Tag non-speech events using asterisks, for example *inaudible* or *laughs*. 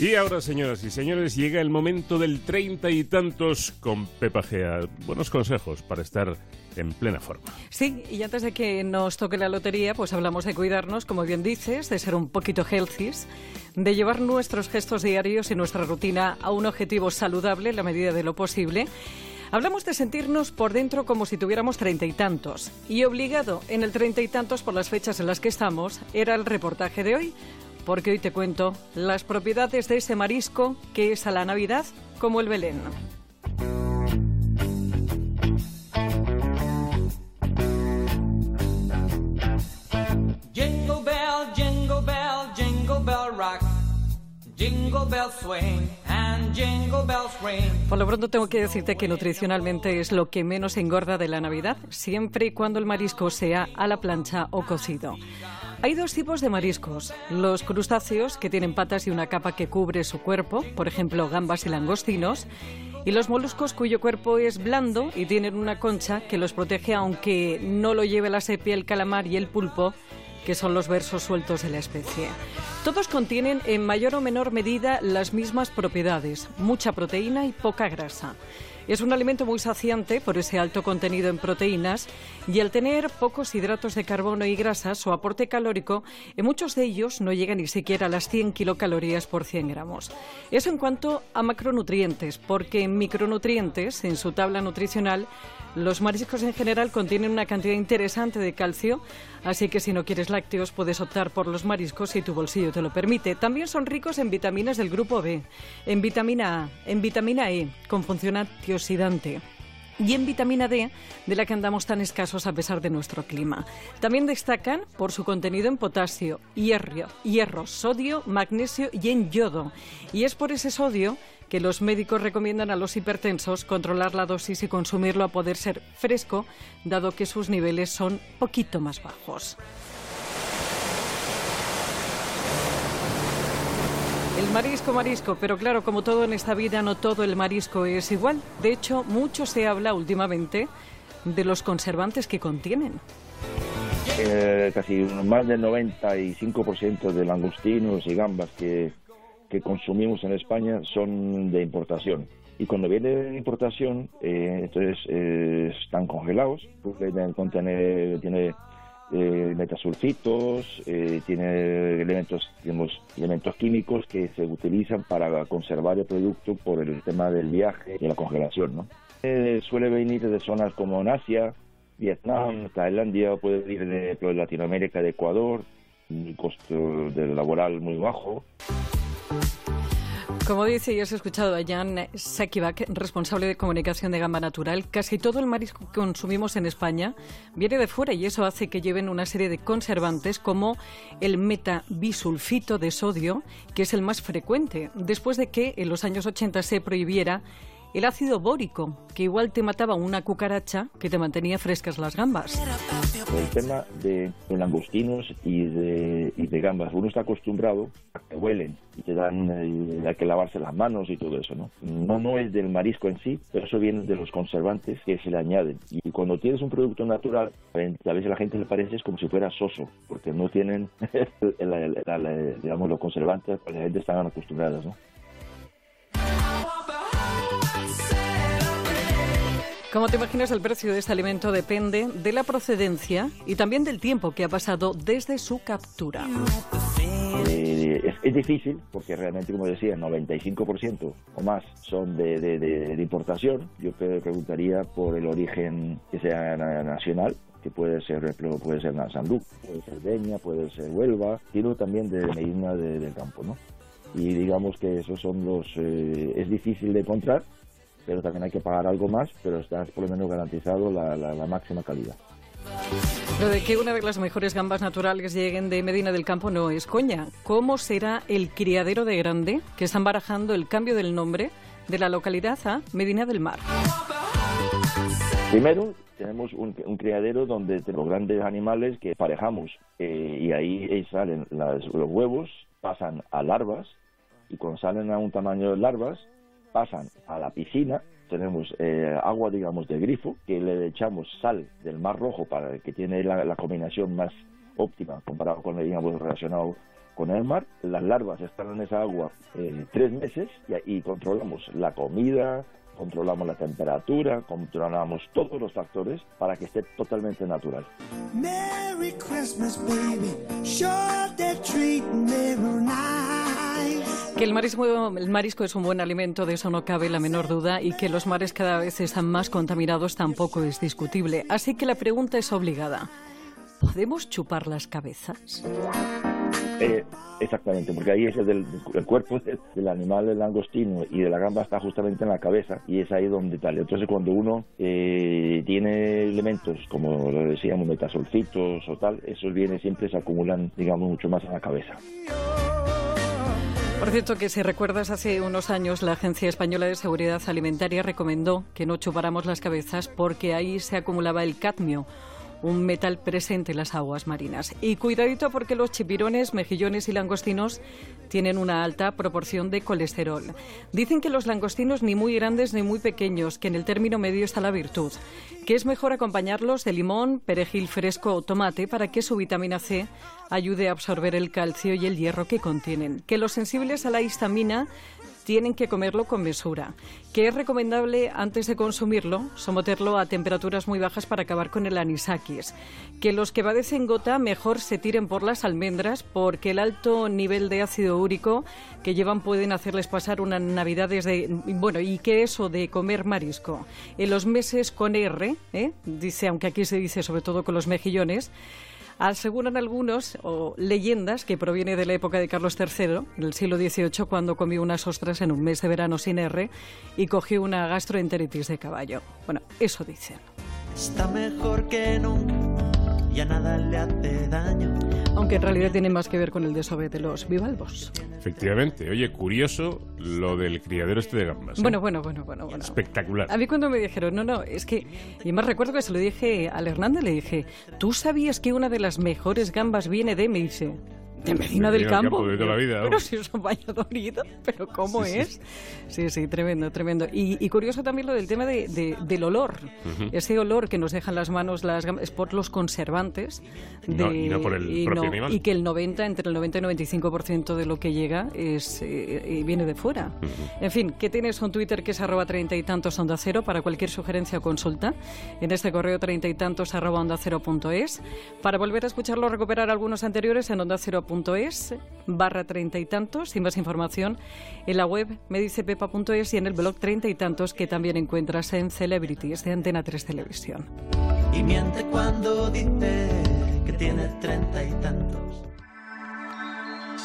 Y ahora, señoras y señores, llega el momento del treinta y tantos con Pepa Gea. Buenos consejos para estar en plena forma. Sí, y antes de que nos toque la lotería, pues hablamos de cuidarnos, como bien dices, de ser un poquito healthy, de llevar nuestros gestos diarios y nuestra rutina a un objetivo saludable en la medida de lo posible. Hablamos de sentirnos por dentro como si tuviéramos treinta y tantos. Y obligado en el treinta y tantos por las fechas en las que estamos, era el reportaje de hoy porque hoy te cuento las propiedades de ese marisco que es a la Navidad como el Belén. Jingle bell, jingle bell, jingle bell rock. Jingle bell swing and jingle bells ring. Por lo pronto tengo que decirte que nutricionalmente es lo que menos engorda de la Navidad, siempre y cuando el marisco sea a la plancha o cocido. Hay dos tipos de mariscos. Los crustáceos, que tienen patas y una capa que cubre su cuerpo, por ejemplo, gambas y langostinos. Y los moluscos cuyo cuerpo es blando y tienen una concha que los protege aunque no lo lleve la sepia, el calamar y el pulpo, que son los versos sueltos de la especie. Todos contienen en mayor o menor medida las mismas propiedades, mucha proteína y poca grasa. Es un alimento muy saciante por ese alto contenido en proteínas y al tener pocos hidratos de carbono y grasas, su aporte calórico en muchos de ellos no llega ni siquiera a las 100 kilocalorías por 100 gramos. Eso en cuanto a macronutrientes, porque en micronutrientes, en su tabla nutricional, los mariscos en general contienen una cantidad interesante de calcio, así que si no quieres lácteos puedes optar por los mariscos si tu bolsillo te lo permite. También son ricos en vitaminas del grupo B, en vitamina A, en vitamina E, con función antioxidante y en vitamina D, de la que andamos tan escasos a pesar de nuestro clima. También destacan por su contenido en potasio, hierro, hierro, sodio, magnesio y en yodo. Y es por ese sodio que los médicos recomiendan a los hipertensos controlar la dosis y consumirlo a poder ser fresco, dado que sus niveles son poquito más bajos. El marisco, marisco, pero claro, como todo en esta vida, no todo el marisco es igual. De hecho, mucho se habla últimamente de los conservantes que contienen. Eh, casi más del 95% de langostinos y gambas que que consumimos en España son de importación. Y cuando viene de importación, eh, entonces eh, están congelados, pueden contener, tiene eh, metasulfitos, eh, tiene elementos, digamos, elementos químicos que se utilizan para conservar el producto por el tema del viaje y la congelación. ¿no? suele venir de zonas como en Asia, Vietnam, Tailandia, puede venir de, Latinoamérica, de Ecuador, un costo del laboral muy bajo. Como dice y has escuchado a Jan Sakivak, responsable de comunicación de Gamba Natural, casi todo el marisco que consumimos en España viene de fuera y eso hace que lleven una serie de conservantes como el metabisulfito de sodio, que es el más frecuente, después de que en los años 80 se prohibiera el ácido bórico, que igual te mataba una cucaracha que te mantenía frescas las gambas. El tema de, langostinos y de, y de, gambas, uno está acostumbrado a que huelen y te dan, eh, que lavarse las manos y todo eso, ¿no? ¿no? Es del marisco en sí, pero eso viene de los conservantes que se le añaden. Y cuando tienes un producto natural, a veces a la gente le parece como si fuera soso, porque no tienen, *laughs* digamos, los conservantes, pues la gente están acostumbradas, ¿no? Como te imaginas, el precio de este alimento depende de la procedencia y también del tiempo que ha pasado desde su captura. Eh, es, difícil porque realmente, como decía, 95% o más son de, importación. Yo preguntaría por el origen que sea nacional, que puede ser puede ser Sandú, puede ser Deña, puede ser Huelva, sino también de Medina del Campo, ¿no? Y digamos que esos son los... Eh, es difícil de encontrar, pero también hay que pagar algo más, pero está por lo menos garantizado la, máxima calidad. Lo de que una de las mejores gambas naturales lleguen de Medina del Campo no es coña. ¿Cómo será el criadero de Grande que están barajando el cambio del nombre de la localidad a Medina del Mar? Primero, tenemos un, criadero donde los grandes animales que parejamos eh, y ahí salen los huevos, pasan a larvas y cuando salen a un tamaño de larvas pasan a la piscina, tenemos eh, agua, digamos, de grifo, que le echamos sal del Mar Rojo para que tiene la, combinación más óptima comparado con, digamos, relacionado con el mar, las larvas están en esa agua eh, tres meses y, y controlamos la comida, controlamos la temperatura, controlamos todos los factores para que esté totalmente natural. El marisco, el marisco es un buen alimento, de eso no cabe la menor duda, y que los mares cada vez están más contaminados tampoco es discutible. Así que la pregunta es obligada. ¿Podemos chupar las cabezas? Eh, exactamente, porque ahí es el, cuerpo del, animal del langostino y de la gamba está justamente en la cabeza y es ahí donde tal. Entonces cuando uno eh, tiene elementos como lo decíamos metasolfitos o tal, esos bienes siempre se acumulan, digamos, mucho más en la cabeza. Por cierto, que si recuerdas, hace unos años la Agencia Española de Seguridad Alimentaria recomendó que no chupáramos las cabezas porque ahí se acumulaba el cadmio, un metal presente en las aguas marinas. Y cuidadito porque los chipirones, mejillones y langostinos tienen una alta proporción de colesterol. Dicen que los langostinos ni muy grandes ni muy pequeños, que en el término medio está la virtud, que es mejor acompañarlos de limón, perejil fresco o tomate para que su vitamina C ayude a absorber el calcio y el hierro que contienen, que los sensibles a la histamina tienen que comerlo con mesura, que es recomendable antes de consumirlo someterlo a temperaturas muy bajas para acabar con el anisakis, que los que padecen gota mejor se tiren por las almendras porque el alto nivel de ácido úrico que llevan pueden hacerles pasar una Navidad desde bueno y que eso de comer marisco. En los meses con R, ¿eh? dice aunque aquí se dice sobre todo con los mejillones Aseguran algunos, o leyendas, que proviene de la época de Carlos III, en el siglo XVIII, cuando comió unas ostras en un mes de verano sin R y cogió una gastroenteritis de caballo. Bueno, eso dicen. Está mejor que nunca ya nada le hace daño. Aunque en realidad tiene más que ver con el desove de los bivalvos. Efectivamente. Oye, curioso lo del criadero este de gambas. ¿eh? Bueno, bueno, bueno, bueno, bueno. Espectacular. A mí cuando me dijeron, no, no, es que... Y más recuerdo que se lo dije al Hernández, le dije, ¿tú sabías que una de las mejores gambas viene de... Me dice, de Medina del Campo. de toda la vida, pero si es un Valladolid, pero ¿cómo es? Sí. sí, tremendo, tremendo. Y, curioso también lo del tema de, del olor. Ese olor que nos dejan las manos las es por los conservantes. De, y no por el propio animal. Y que el 90, entre el 90 y 95% de lo que llega es eh, viene de fuera. En fin, ¿qué tienes un Twitter que es arroba treinta y tantos onda cero para cualquier sugerencia o consulta. En este correo treinta y tantos arroba onda cero punto es. Para volver a escucharlo, recuperar algunos anteriores en onda cero es barra treinta y tantos y más información en la web medicepepa.es y en el blog treinta y tantos que también encuentras en Celebrities de Antena 3 Televisión. Y miente cuando dice que tiene treinta y tantos.